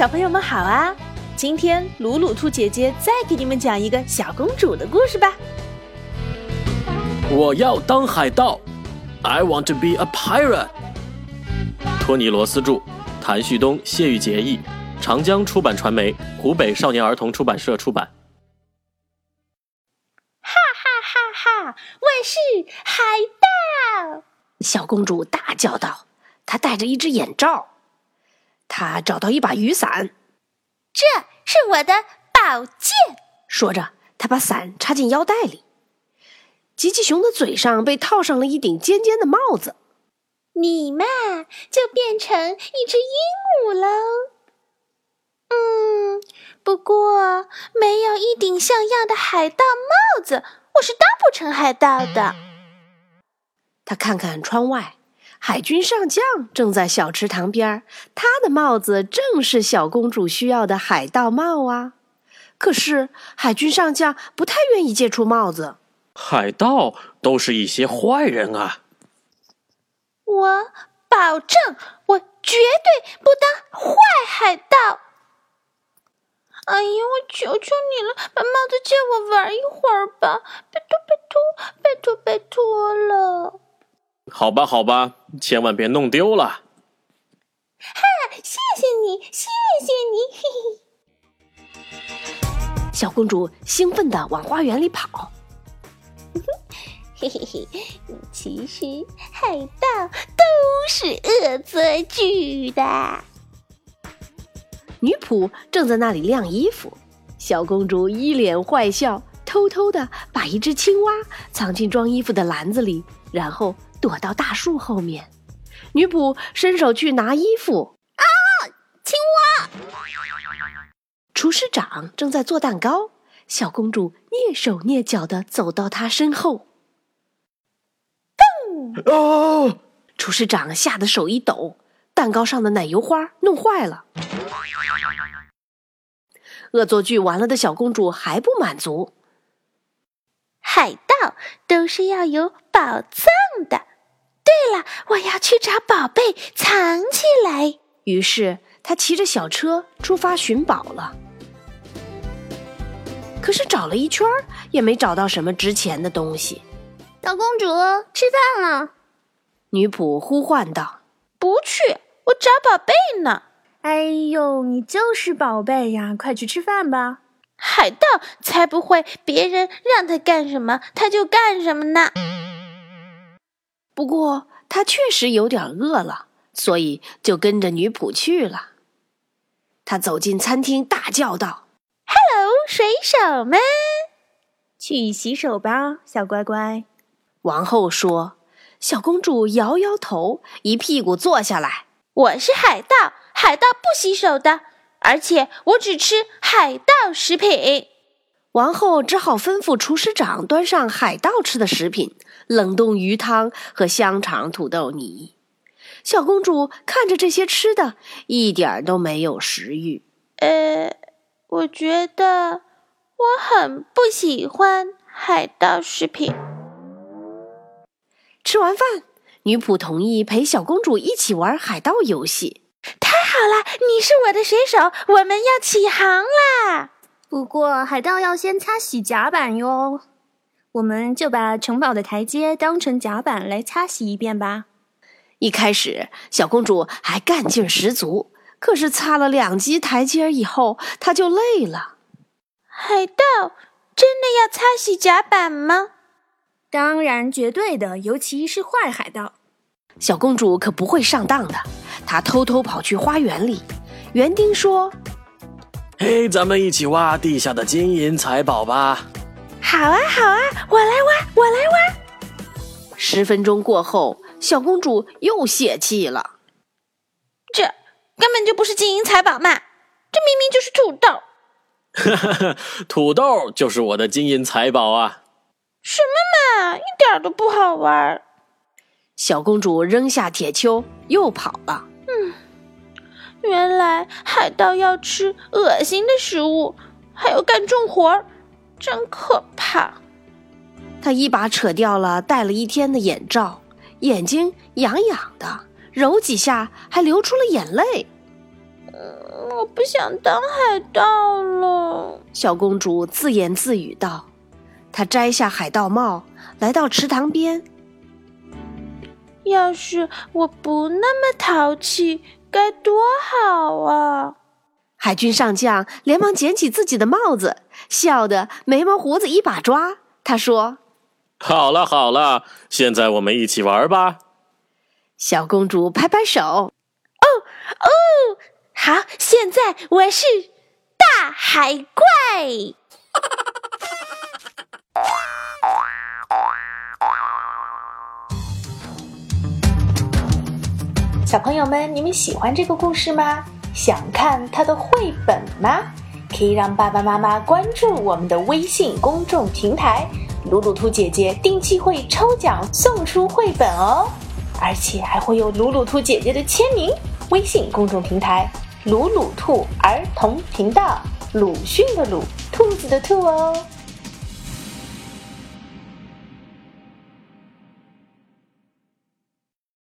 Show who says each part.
Speaker 1: 小朋友们好啊！今天鲁鲁兔姐姐再给你们讲一个小公主的故事吧。
Speaker 2: 我要当海盗，I want to be a pirate。托尼·罗斯著，谭旭东、谢玉杰译，长江出版传媒、湖北少年儿童出版社出版。
Speaker 1: 哈哈哈哈！我是海盗！
Speaker 3: 小公主大叫道：“她戴着一只眼罩。”她找到一把雨伞，
Speaker 1: 这是我的宝剑。
Speaker 3: 说着，他把伞插进腰带里。吉吉熊的嘴上被套上了一顶尖尖的帽子。
Speaker 1: 你嘛，就变成一只鹦鹉喽。嗯，不过没有一顶像样的海盗帽子，我是当不成海盗的。
Speaker 3: 他看看窗外。海军上将正在小池塘边他的帽子正是小公主需要的海盗帽啊。可是海军上将不太愿意借出帽子。
Speaker 2: 海盗都是一些坏人啊！
Speaker 1: 我保证，我绝对不当坏海盗。哎呀，我求求你了，把帽子借我玩一会儿吧！拜托，拜托，拜托，拜托了。
Speaker 2: 好吧，好吧，千万别弄丢了。
Speaker 1: 哈，谢谢你，谢谢
Speaker 3: 你！嘿嘿小公主兴奋地往花园里跑。
Speaker 1: 嘿嘿嘿，其实海盗都是恶作剧的。
Speaker 3: 女仆正在那里晾衣服，小公主一脸坏笑，偷偷的把一只青蛙藏进装衣服的篮子里，然后。躲到大树后面，女仆伸手去拿衣服。
Speaker 1: 啊，青蛙！
Speaker 3: 厨师长正在做蛋糕，小公主蹑手蹑脚的走到他身后。
Speaker 1: 噔！
Speaker 2: 哦！
Speaker 3: 厨师长吓得手一抖，蛋糕上的奶油花弄坏了。恶作剧完了的小公主还不满足，
Speaker 1: 海盗都是要有宝藏的。去找宝贝藏起来。
Speaker 3: 于是他骑着小车出发寻宝了。可是找了一圈也没找到什么值钱的东西。
Speaker 1: 小公主，吃饭了。
Speaker 3: 女仆呼唤道：“
Speaker 1: 不去，我找宝贝呢。”
Speaker 4: 哎呦，你就是宝贝呀！快去吃饭吧。
Speaker 1: 海盗才不会，别人让他干什么他就干什么呢。
Speaker 3: 不过他确实有点饿了，所以就跟着女仆去了。他走进餐厅，大叫道
Speaker 1: ：“Hello，水手们，
Speaker 4: 去洗手吧，小乖乖。”
Speaker 3: 王后说。小公主摇摇头，一屁股坐下来：“
Speaker 1: 我是海盗，海盗不洗手的，而且我只吃海盗食品。”
Speaker 3: 王后只好吩咐厨师长端上海盗吃的食品：冷冻鱼汤和香肠土豆泥。小公主看着这些吃的，一点都没有食欲。
Speaker 1: 呃，我觉得我很不喜欢海盗食品。
Speaker 3: 吃完饭，女仆同意陪小公主一起玩海盗游戏。
Speaker 1: 太好了，你是我的水手，我们要起航啦！
Speaker 4: 不过，海盗要先擦洗甲板哟。我们就把城堡的台阶当成甲板来擦洗一遍吧。
Speaker 3: 一开始，小公主还干劲十足，可是擦了两级台阶以后，她就累了。
Speaker 1: 海盗真的要擦洗甲板吗？
Speaker 4: 当然，绝对的，尤其是坏海盗。
Speaker 3: 小公主可不会上当的，她偷偷跑去花园里。园丁说。
Speaker 2: 嘿，咱们一起挖地下的金银财宝吧！
Speaker 1: 好啊，好啊，我来挖，我来挖。
Speaker 3: 十分钟过后，小公主又泄气了。
Speaker 1: 这根本就不是金银财宝嘛！这明明就是土豆。
Speaker 2: 哈哈哈，土豆就是我的金银财宝啊！
Speaker 1: 什么嘛，一点都不好玩。
Speaker 3: 小公主扔下铁锹，又跑了。
Speaker 1: 嗯原来海盗要吃恶心的食物，还要干重活儿，真可怕。
Speaker 3: 他一把扯掉了戴了一天的眼罩，眼睛痒痒的，揉几下还流出了眼泪。
Speaker 1: 我不想当海盗了。”
Speaker 3: 小公主自言自语道。她摘下海盗帽，来到池塘边。
Speaker 1: 要是我不那么淘气，该多好啊！
Speaker 3: 海军上将连忙捡起自己的帽子，笑得眉毛胡子一把抓。他说：“
Speaker 2: 好了好了，现在我们一起玩吧。”
Speaker 3: 小公主拍拍手：“哦
Speaker 1: 哦，好！现在我是大海怪。”
Speaker 5: 小朋友们，你们喜欢这个故事吗？想看它的绘本吗？可以让爸爸妈妈关注我们的微信公众平台“鲁鲁兔姐姐”，定期会抽奖送出绘本哦，而且还会有鲁鲁兔姐姐的签名。微信公众平台“鲁鲁兔儿童频道”，鲁迅的鲁，兔子的兔哦。